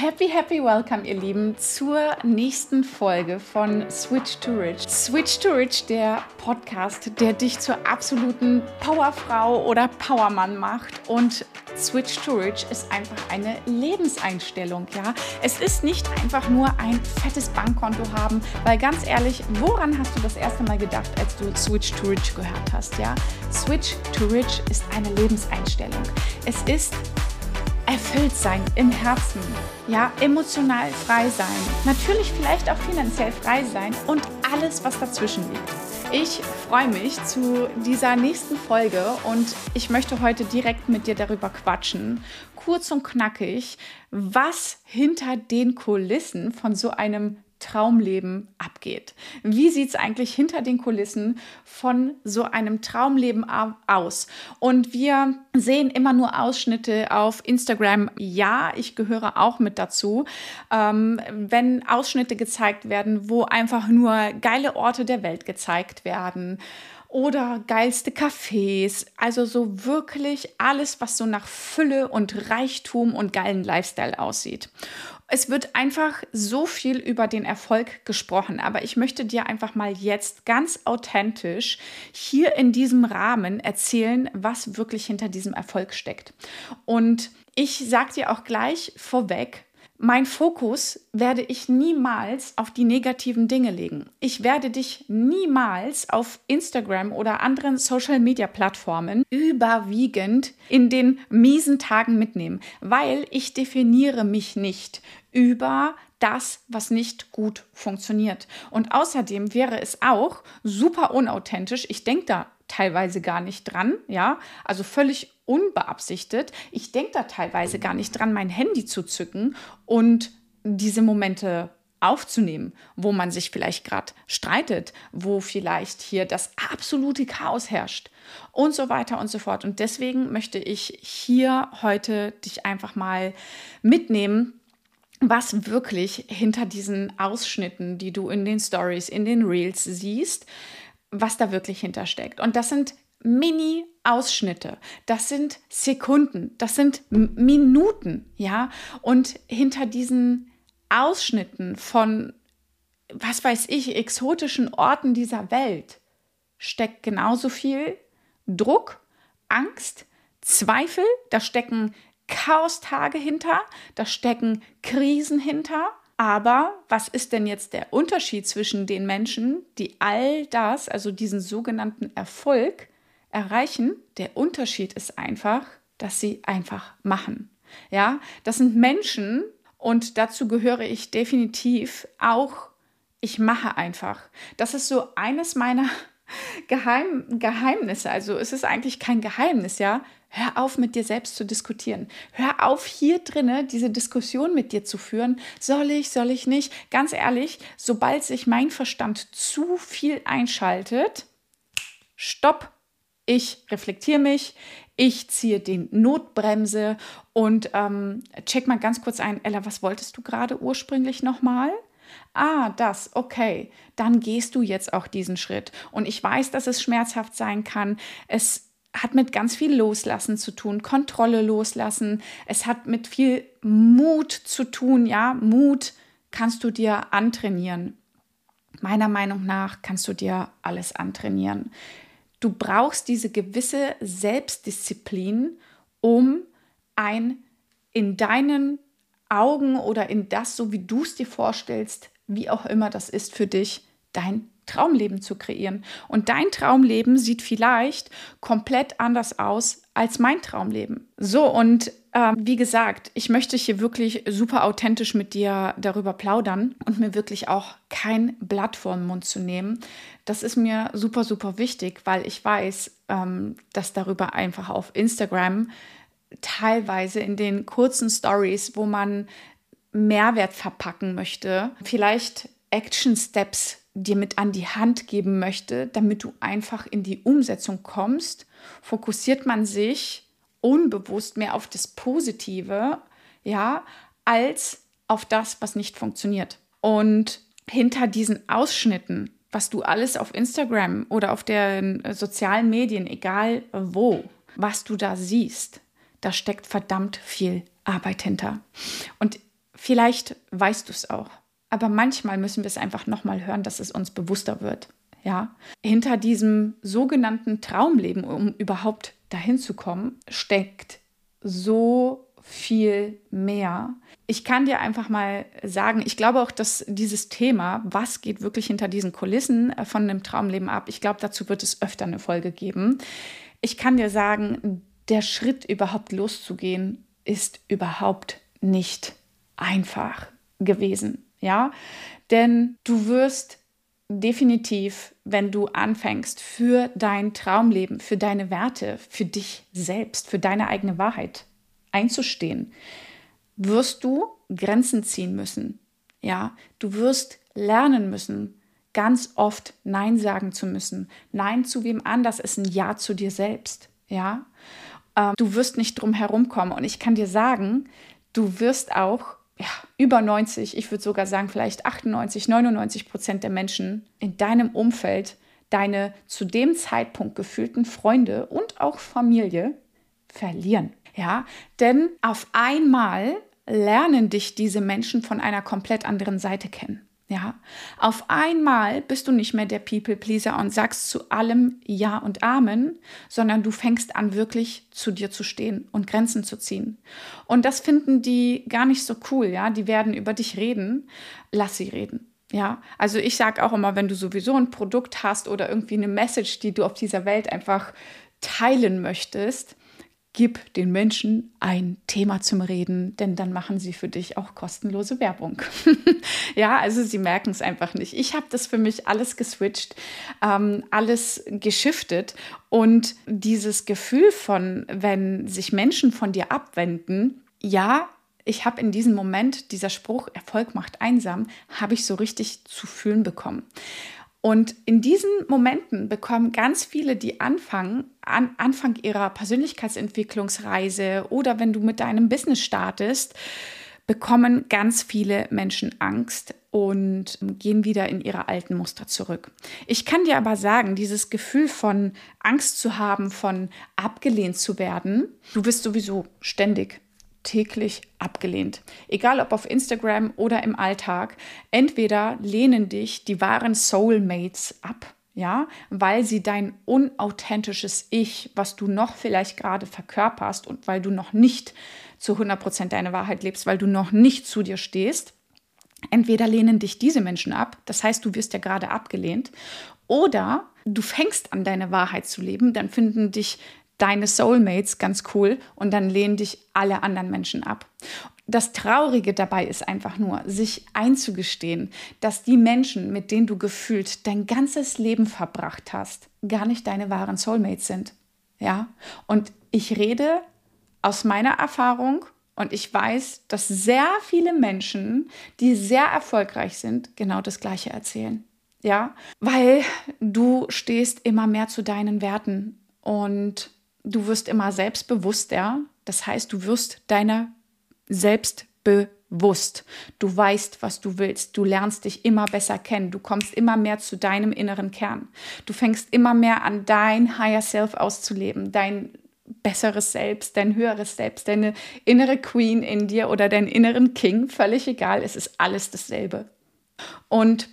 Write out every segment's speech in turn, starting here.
Happy, happy welcome, ihr Lieben, zur nächsten Folge von Switch to Rich. Switch to Rich, der Podcast, der dich zur absoluten Powerfrau oder Powermann macht. Und Switch to Rich ist einfach eine Lebenseinstellung, ja. Es ist nicht einfach nur ein fettes Bankkonto haben, weil ganz ehrlich, woran hast du das erste Mal gedacht, als du Switch to Rich gehört hast, ja? Switch to Rich ist eine Lebenseinstellung. Es ist erfüllt sein im Herzen, ja, emotional frei sein, natürlich vielleicht auch finanziell frei sein und alles, was dazwischen liegt. Ich freue mich zu dieser nächsten Folge und ich möchte heute direkt mit dir darüber quatschen, kurz und knackig, was hinter den Kulissen von so einem Traumleben abgeht. Wie sieht es eigentlich hinter den Kulissen von so einem Traumleben aus? Und wir sehen immer nur Ausschnitte auf Instagram. Ja, ich gehöre auch mit dazu. Ähm, wenn Ausschnitte gezeigt werden, wo einfach nur geile Orte der Welt gezeigt werden oder geilste Cafés. Also so wirklich alles, was so nach Fülle und Reichtum und geilen Lifestyle aussieht. Es wird einfach so viel über den Erfolg gesprochen, aber ich möchte dir einfach mal jetzt ganz authentisch hier in diesem Rahmen erzählen, was wirklich hinter diesem Erfolg steckt. Und ich sage dir auch gleich vorweg, mein Fokus werde ich niemals auf die negativen Dinge legen. Ich werde dich niemals auf Instagram oder anderen Social-Media-Plattformen überwiegend in den miesen Tagen mitnehmen, weil ich definiere mich nicht über das, was nicht gut funktioniert. Und außerdem wäre es auch super unauthentisch. Ich denke da teilweise gar nicht dran, ja, also völlig unbeabsichtigt. Ich denke da teilweise gar nicht dran, mein Handy zu zücken und diese Momente aufzunehmen, wo man sich vielleicht gerade streitet, wo vielleicht hier das absolute Chaos herrscht und so weiter und so fort. Und deswegen möchte ich hier heute dich einfach mal mitnehmen, was wirklich hinter diesen Ausschnitten, die du in den Stories, in den Reels siehst, was da wirklich hintersteckt. Und das sind Mini-Ausschnitte, das sind Sekunden, das sind Minuten, ja. Und hinter diesen Ausschnitten von, was weiß ich, exotischen Orten dieser Welt steckt genauso viel Druck, Angst, Zweifel, da stecken Chaostage hinter, da stecken Krisen hinter aber was ist denn jetzt der Unterschied zwischen den Menschen, die all das, also diesen sogenannten Erfolg, erreichen? Der Unterschied ist einfach, dass sie einfach machen. Ja, das sind Menschen und dazu gehöre ich definitiv auch. Ich mache einfach. Das ist so eines meiner Geheim Geheimnisse. Also es ist eigentlich kein Geheimnis, ja. Hör auf, mit dir selbst zu diskutieren. Hör auf, hier drinne diese Diskussion mit dir zu führen. Soll ich, soll ich nicht? Ganz ehrlich, sobald sich mein Verstand zu viel einschaltet, stopp. Ich reflektiere mich, ich ziehe die Notbremse und ähm, check mal ganz kurz ein. Ella, was wolltest du gerade ursprünglich nochmal? Ah, das, okay, dann gehst du jetzt auch diesen Schritt. Und ich weiß, dass es schmerzhaft sein kann. Es hat mit ganz viel Loslassen zu tun, Kontrolle loslassen. Es hat mit viel Mut zu tun, ja. Mut kannst du dir antrainieren. Meiner Meinung nach kannst du dir alles antrainieren. Du brauchst diese gewisse Selbstdisziplin, um ein in deinen Augen oder in das, so wie du es dir vorstellst, wie auch immer das ist für dich, dein Traumleben zu kreieren. Und dein Traumleben sieht vielleicht komplett anders aus als mein Traumleben. So, und äh, wie gesagt, ich möchte hier wirklich super authentisch mit dir darüber plaudern und mir wirklich auch kein Blatt vor den Mund zu nehmen. Das ist mir super, super wichtig, weil ich weiß, ähm, dass darüber einfach auf Instagram teilweise in den kurzen Stories, wo man Mehrwert verpacken möchte, vielleicht Action Steps dir mit an die Hand geben möchte, damit du einfach in die Umsetzung kommst, fokussiert man sich unbewusst mehr auf das Positive, ja, als auf das, was nicht funktioniert. Und hinter diesen Ausschnitten, was du alles auf Instagram oder auf den sozialen Medien, egal wo, was du da siehst, da steckt verdammt viel Arbeit hinter. Und Vielleicht weißt du es auch, aber manchmal müssen wir es einfach nochmal hören, dass es uns bewusster wird. Ja, hinter diesem sogenannten Traumleben, um überhaupt dahin zu kommen, steckt so viel mehr. Ich kann dir einfach mal sagen, ich glaube auch, dass dieses Thema, was geht wirklich hinter diesen Kulissen äh, von einem Traumleben ab, ich glaube, dazu wird es öfter eine Folge geben. Ich kann dir sagen, der Schritt überhaupt loszugehen, ist überhaupt nicht einfach gewesen. Ja, denn du wirst definitiv, wenn du anfängst, für dein Traumleben, für deine Werte, für dich selbst, für deine eigene Wahrheit einzustehen, wirst du Grenzen ziehen müssen. Ja, du wirst lernen müssen, ganz oft Nein sagen zu müssen. Nein zu wem anders ist ein Ja zu dir selbst. Ja, ähm, du wirst nicht drum herumkommen. Und ich kann dir sagen, du wirst auch ja, über 90, ich würde sogar sagen vielleicht 98, 99 Prozent der Menschen in deinem Umfeld deine zu dem Zeitpunkt gefühlten Freunde und auch Familie verlieren. Ja, denn auf einmal lernen dich diese Menschen von einer komplett anderen Seite kennen. Ja, auf einmal bist du nicht mehr der People Pleaser und sagst zu allem Ja und Amen, sondern du fängst an, wirklich zu dir zu stehen und Grenzen zu ziehen. Und das finden die gar nicht so cool, ja. Die werden über dich reden. Lass sie reden. Ja, also ich sage auch immer, wenn du sowieso ein Produkt hast oder irgendwie eine Message, die du auf dieser Welt einfach teilen möchtest, Gib den Menschen ein Thema zum Reden, denn dann machen sie für dich auch kostenlose Werbung. ja, also sie merken es einfach nicht. Ich habe das für mich alles geswitcht, ähm, alles geschiftet und dieses Gefühl von, wenn sich Menschen von dir abwenden, ja, ich habe in diesem Moment, dieser Spruch, Erfolg macht einsam, habe ich so richtig zu fühlen bekommen. Und in diesen Momenten bekommen ganz viele, die anfangen, an Anfang ihrer Persönlichkeitsentwicklungsreise oder wenn du mit deinem Business startest, bekommen ganz viele Menschen Angst und gehen wieder in ihre alten Muster zurück. Ich kann dir aber sagen, dieses Gefühl von Angst zu haben, von abgelehnt zu werden, du wirst sowieso ständig täglich abgelehnt. Egal ob auf Instagram oder im Alltag. Entweder lehnen dich die wahren Soulmates ab, ja, weil sie dein unauthentisches Ich, was du noch vielleicht gerade verkörperst und weil du noch nicht zu 100% deine Wahrheit lebst, weil du noch nicht zu dir stehst. Entweder lehnen dich diese Menschen ab, das heißt, du wirst ja gerade abgelehnt, oder du fängst an, deine Wahrheit zu leben, dann finden dich deine Soulmates ganz cool und dann lehnen dich alle anderen Menschen ab. Das Traurige dabei ist einfach nur, sich einzugestehen, dass die Menschen, mit denen du gefühlt dein ganzes Leben verbracht hast, gar nicht deine wahren Soulmates sind. Ja? Und ich rede aus meiner Erfahrung und ich weiß, dass sehr viele Menschen, die sehr erfolgreich sind, genau das Gleiche erzählen. Ja, weil du stehst immer mehr zu deinen Werten und du wirst immer selbstbewusster. Das heißt, du wirst deiner selbst bewusst. Du weißt, was du willst. Du lernst dich immer besser kennen. Du kommst immer mehr zu deinem inneren Kern. Du fängst immer mehr an, dein Higher Self auszuleben, dein besseres Selbst, dein höheres Selbst, deine innere Queen in dir oder deinen inneren King, völlig egal, es ist alles dasselbe. Und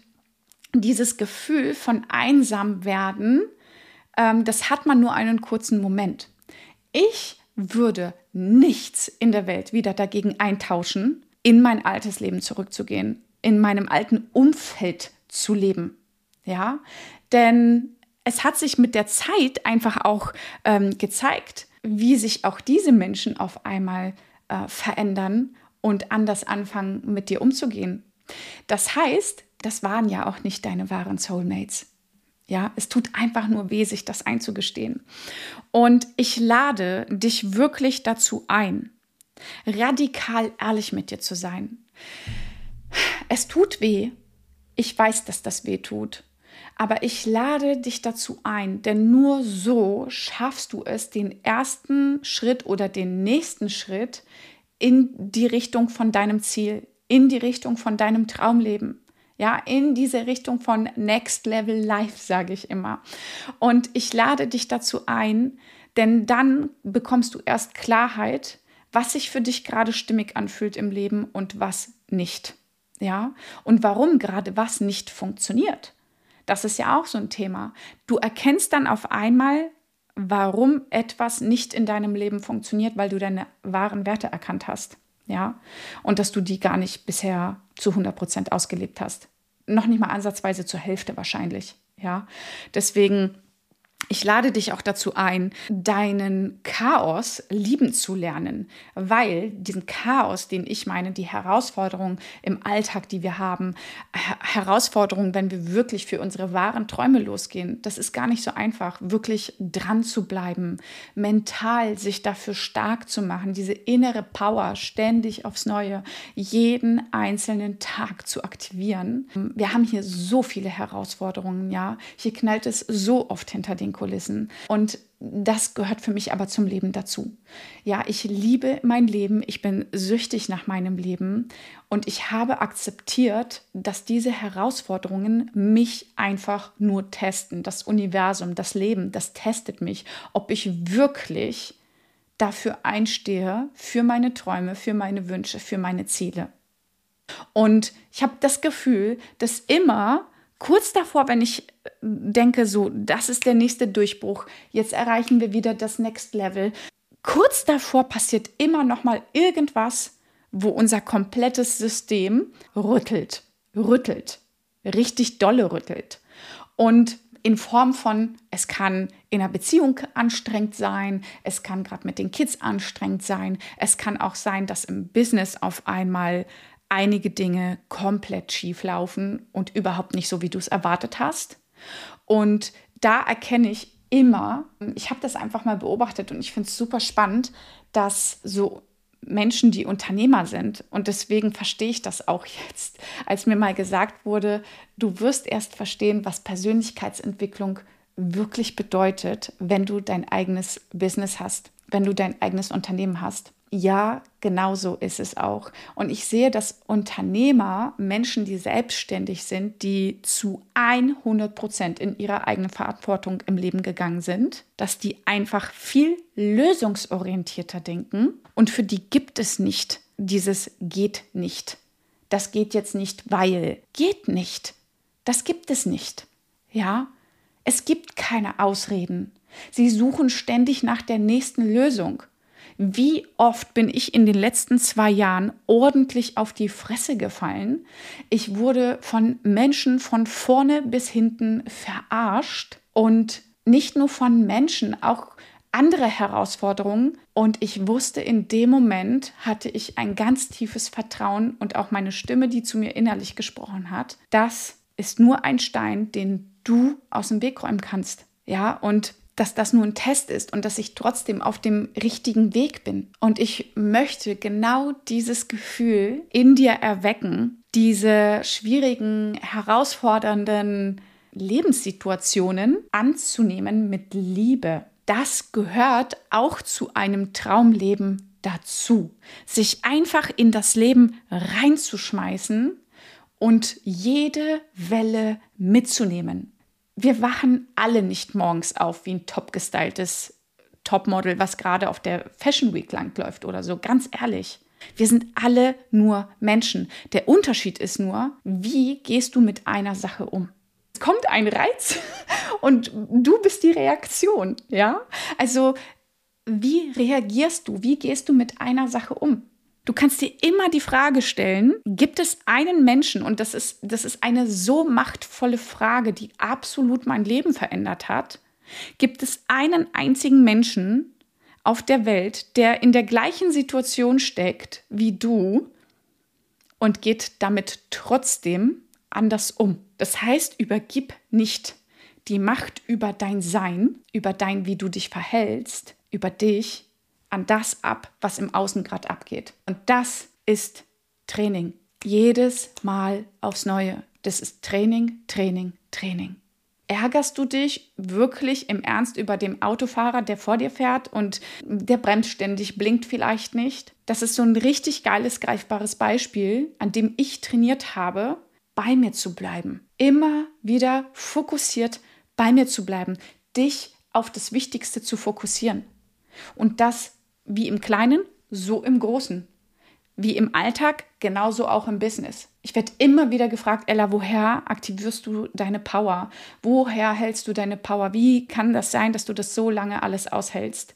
dieses Gefühl von einsam werden, das hat man nur einen kurzen Moment. Ich würde nichts in der Welt wieder dagegen eintauschen, in mein altes Leben zurückzugehen, in meinem alten Umfeld zu leben. Ja, denn es hat sich mit der Zeit einfach auch ähm, gezeigt, wie sich auch diese Menschen auf einmal äh, verändern und anders anfangen, mit dir umzugehen. Das heißt, das waren ja auch nicht deine wahren Soulmates. Ja, es tut einfach nur weh, sich das einzugestehen. Und ich lade dich wirklich dazu ein, radikal ehrlich mit dir zu sein. Es tut weh. Ich weiß, dass das weh tut. Aber ich lade dich dazu ein, denn nur so schaffst du es, den ersten Schritt oder den nächsten Schritt in die Richtung von deinem Ziel, in die Richtung von deinem Traumleben ja, in diese Richtung von Next Level Life, sage ich immer. Und ich lade dich dazu ein, denn dann bekommst du erst Klarheit, was sich für dich gerade stimmig anfühlt im Leben und was nicht. Ja, und warum gerade was nicht funktioniert. Das ist ja auch so ein Thema. Du erkennst dann auf einmal, warum etwas nicht in deinem Leben funktioniert, weil du deine wahren Werte erkannt hast. Ja, und dass du die gar nicht bisher zu 100 Prozent ausgelebt hast. Noch nicht mal ansatzweise zur Hälfte wahrscheinlich. Ja, deswegen ich lade dich auch dazu ein, deinen Chaos lieben zu lernen, weil diesen Chaos, den ich meine, die Herausforderungen im Alltag, die wir haben, Herausforderungen, wenn wir wirklich für unsere wahren Träume losgehen, das ist gar nicht so einfach, wirklich dran zu bleiben, mental sich dafür stark zu machen, diese innere Power ständig aufs Neue, jeden einzelnen Tag zu aktivieren. Wir haben hier so viele Herausforderungen, ja. Hier knallt es so oft hinter den Kulissen. Und das gehört für mich aber zum Leben dazu. Ja, ich liebe mein Leben, ich bin süchtig nach meinem Leben und ich habe akzeptiert, dass diese Herausforderungen mich einfach nur testen. Das Universum, das Leben, das testet mich, ob ich wirklich dafür einstehe, für meine Träume, für meine Wünsche, für meine Ziele. Und ich habe das Gefühl, dass immer kurz davor, wenn ich äh, denke, so, das ist der nächste Durchbruch, jetzt erreichen wir wieder das Next Level, kurz davor passiert immer noch mal irgendwas, wo unser komplettes System rüttelt, rüttelt, richtig dolle rüttelt. Und in Form von, es kann in einer Beziehung anstrengend sein, es kann gerade mit den Kids anstrengend sein, es kann auch sein, dass im Business auf einmal einige Dinge komplett schief laufen und überhaupt nicht so, wie du es erwartet hast. Und da erkenne ich immer, ich habe das einfach mal beobachtet und ich finde es super spannend, dass so Menschen, die Unternehmer sind, und deswegen verstehe ich das auch jetzt, als mir mal gesagt wurde, du wirst erst verstehen, was Persönlichkeitsentwicklung wirklich bedeutet, wenn du dein eigenes Business hast, wenn du dein eigenes Unternehmen hast ja, genau so ist es auch. Und ich sehe, dass Unternehmer, Menschen, die selbstständig sind, die zu 100 Prozent in ihrer eigenen Verantwortung im Leben gegangen sind, dass die einfach viel lösungsorientierter denken. Und für die gibt es nicht dieses geht nicht. Das geht jetzt nicht, weil geht nicht. Das gibt es nicht. Ja, es gibt keine Ausreden. Sie suchen ständig nach der nächsten Lösung. Wie oft bin ich in den letzten zwei Jahren ordentlich auf die Fresse gefallen? Ich wurde von Menschen von vorne bis hinten verarscht und nicht nur von Menschen, auch andere Herausforderungen. Und ich wusste, in dem Moment hatte ich ein ganz tiefes Vertrauen und auch meine Stimme, die zu mir innerlich gesprochen hat. Das ist nur ein Stein, den du aus dem Weg räumen kannst. Ja, und dass das nur ein Test ist und dass ich trotzdem auf dem richtigen Weg bin. Und ich möchte genau dieses Gefühl in dir erwecken, diese schwierigen, herausfordernden Lebenssituationen anzunehmen mit Liebe. Das gehört auch zu einem Traumleben dazu. Sich einfach in das Leben reinzuschmeißen und jede Welle mitzunehmen wir wachen alle nicht morgens auf wie ein top gestyltes Topmodel, was gerade auf der Fashion Week langläuft oder so. Ganz ehrlich. Wir sind alle nur Menschen. Der Unterschied ist nur, wie gehst du mit einer Sache um? Es kommt ein Reiz und du bist die Reaktion, ja? Also, wie reagierst du? Wie gehst du mit einer Sache um? Du kannst dir immer die Frage stellen, gibt es einen Menschen, und das ist, das ist eine so machtvolle Frage, die absolut mein Leben verändert hat, gibt es einen einzigen Menschen auf der Welt, der in der gleichen Situation steckt wie du und geht damit trotzdem anders um. Das heißt, übergib nicht die Macht über dein Sein, über dein, wie du dich verhältst, über dich an das ab, was im Außen gerade abgeht. Und das ist Training. Jedes Mal aufs Neue. Das ist Training, Training, Training. Ärgerst du dich wirklich im Ernst über den Autofahrer, der vor dir fährt und der bremst ständig, blinkt vielleicht nicht? Das ist so ein richtig geiles, greifbares Beispiel, an dem ich trainiert habe, bei mir zu bleiben. Immer wieder fokussiert bei mir zu bleiben, dich auf das Wichtigste zu fokussieren. Und das wie im Kleinen, so im Großen. Wie im Alltag, genauso auch im Business. Ich werde immer wieder gefragt, Ella, woher aktivierst du deine Power? Woher hältst du deine Power? Wie kann das sein, dass du das so lange alles aushältst?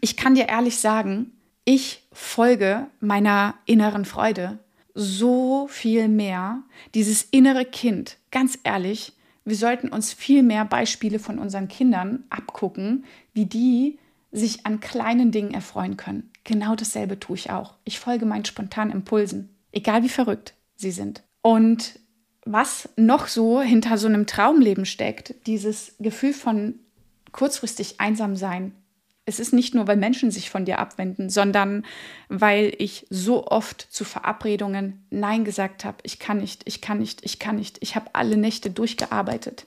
Ich kann dir ehrlich sagen, ich folge meiner inneren Freude so viel mehr. Dieses innere Kind, ganz ehrlich, wir sollten uns viel mehr Beispiele von unseren Kindern abgucken, wie die sich an kleinen Dingen erfreuen können. Genau dasselbe tue ich auch. Ich folge meinen spontanen Impulsen, egal wie verrückt sie sind. Und was noch so hinter so einem Traumleben steckt, dieses Gefühl von kurzfristig einsam sein. Es ist nicht nur, weil Menschen sich von dir abwenden, sondern weil ich so oft zu Verabredungen Nein gesagt habe. Ich kann nicht, ich kann nicht, ich kann nicht. Ich habe alle Nächte durchgearbeitet.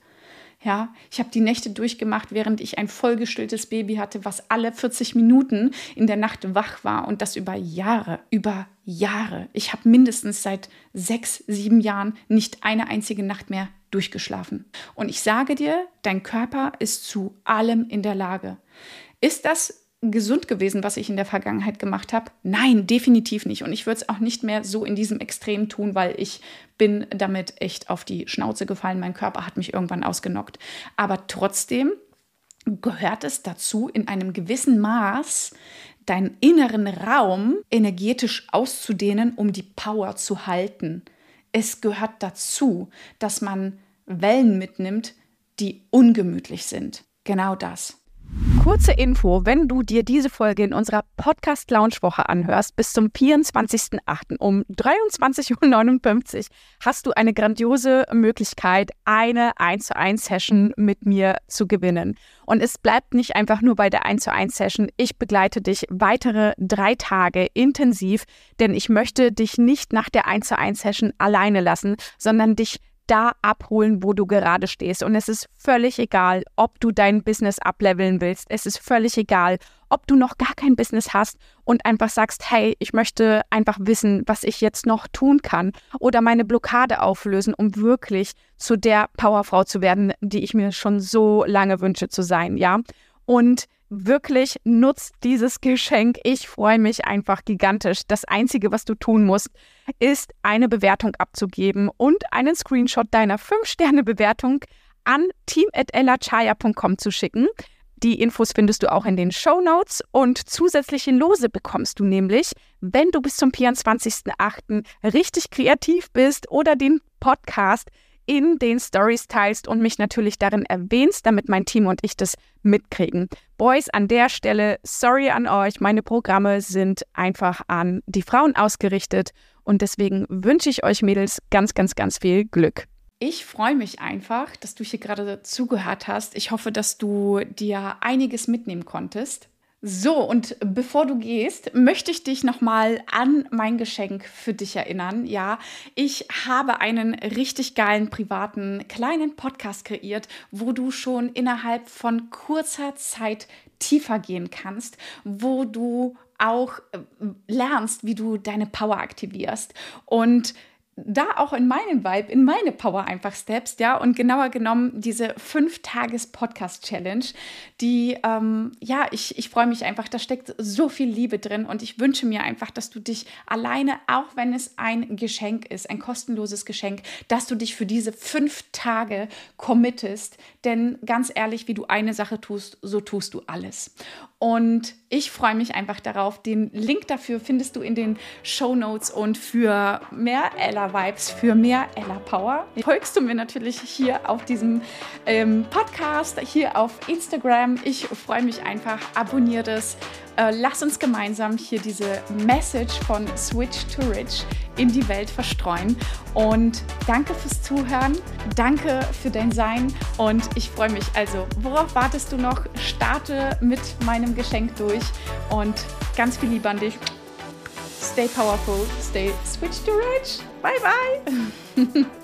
Ja, ich habe die Nächte durchgemacht, während ich ein vollgestilltes Baby hatte, was alle 40 Minuten in der Nacht wach war und das über Jahre, über Jahre. Ich habe mindestens seit sechs, sieben Jahren nicht eine einzige Nacht mehr durchgeschlafen. Und ich sage dir, dein Körper ist zu allem in der Lage. Ist das gesund gewesen, was ich in der Vergangenheit gemacht habe? Nein, definitiv nicht. Und ich würde es auch nicht mehr so in diesem Extrem tun, weil ich bin damit echt auf die Schnauze gefallen. Mein Körper hat mich irgendwann ausgenockt. Aber trotzdem gehört es dazu, in einem gewissen Maß deinen inneren Raum energetisch auszudehnen, um die Power zu halten. Es gehört dazu, dass man Wellen mitnimmt, die ungemütlich sind. Genau das. Kurze Info, wenn du dir diese Folge in unserer Podcast Lounge Woche anhörst, bis zum 24.08. um 23.59 Uhr hast du eine grandiose Möglichkeit, eine 1 zu 1 Session mit mir zu gewinnen. Und es bleibt nicht einfach nur bei der 1 zu 1 Session. Ich begleite dich weitere drei Tage intensiv, denn ich möchte dich nicht nach der 1 zu 1 Session alleine lassen, sondern dich da abholen, wo du gerade stehst. Und es ist völlig egal, ob du dein Business ableveln willst. Es ist völlig egal, ob du noch gar kein Business hast und einfach sagst, hey, ich möchte einfach wissen, was ich jetzt noch tun kann oder meine Blockade auflösen, um wirklich zu der Powerfrau zu werden, die ich mir schon so lange wünsche zu sein, ja? Und wirklich nutzt dieses Geschenk. Ich freue mich einfach gigantisch. Das Einzige, was du tun musst, ist eine Bewertung abzugeben und einen Screenshot deiner 5-Sterne-Bewertung an team.ellachaya.com zu schicken. Die Infos findest du auch in den Show Notes und zusätzliche Lose bekommst du nämlich, wenn du bis zum 24.08. richtig kreativ bist oder den Podcast in den Stories teilst und mich natürlich darin erwähnst, damit mein Team und ich das mitkriegen. Boys, an der Stelle, sorry an euch, meine Programme sind einfach an die Frauen ausgerichtet und deswegen wünsche ich euch Mädels ganz, ganz, ganz viel Glück. Ich freue mich einfach, dass du hier gerade zugehört hast. Ich hoffe, dass du dir einiges mitnehmen konntest. So, und bevor du gehst, möchte ich dich nochmal an mein Geschenk für dich erinnern. Ja, ich habe einen richtig geilen privaten kleinen Podcast kreiert, wo du schon innerhalb von kurzer Zeit tiefer gehen kannst, wo du auch äh, lernst, wie du deine Power aktivierst. Und da auch in meinen Vibe, in meine Power einfach steppst, ja, und genauer genommen diese fünf Tages Podcast Challenge, die, ähm, ja, ich, ich freue mich einfach, da steckt so viel Liebe drin und ich wünsche mir einfach, dass du dich alleine, auch wenn es ein Geschenk ist, ein kostenloses Geschenk, dass du dich für diese fünf Tage committest, denn ganz ehrlich, wie du eine Sache tust, so tust du alles. Und ich freue mich einfach darauf. Den Link dafür findest du in den Show Notes und für mehr Ella Vibes, für mehr Ella Power folgst du mir natürlich hier auf diesem ähm, Podcast, hier auf Instagram. Ich freue mich einfach. Abonniere das. Äh, lass uns gemeinsam hier diese Message von Switch to Rich in die Welt verstreuen. Und danke fürs Zuhören, danke für dein Sein und ich freue mich. Also, worauf wartest du noch? Starte mit meinem Geschenk durch und ganz viel Liebe an dich. Stay powerful, stay switch to rich. Bye bye.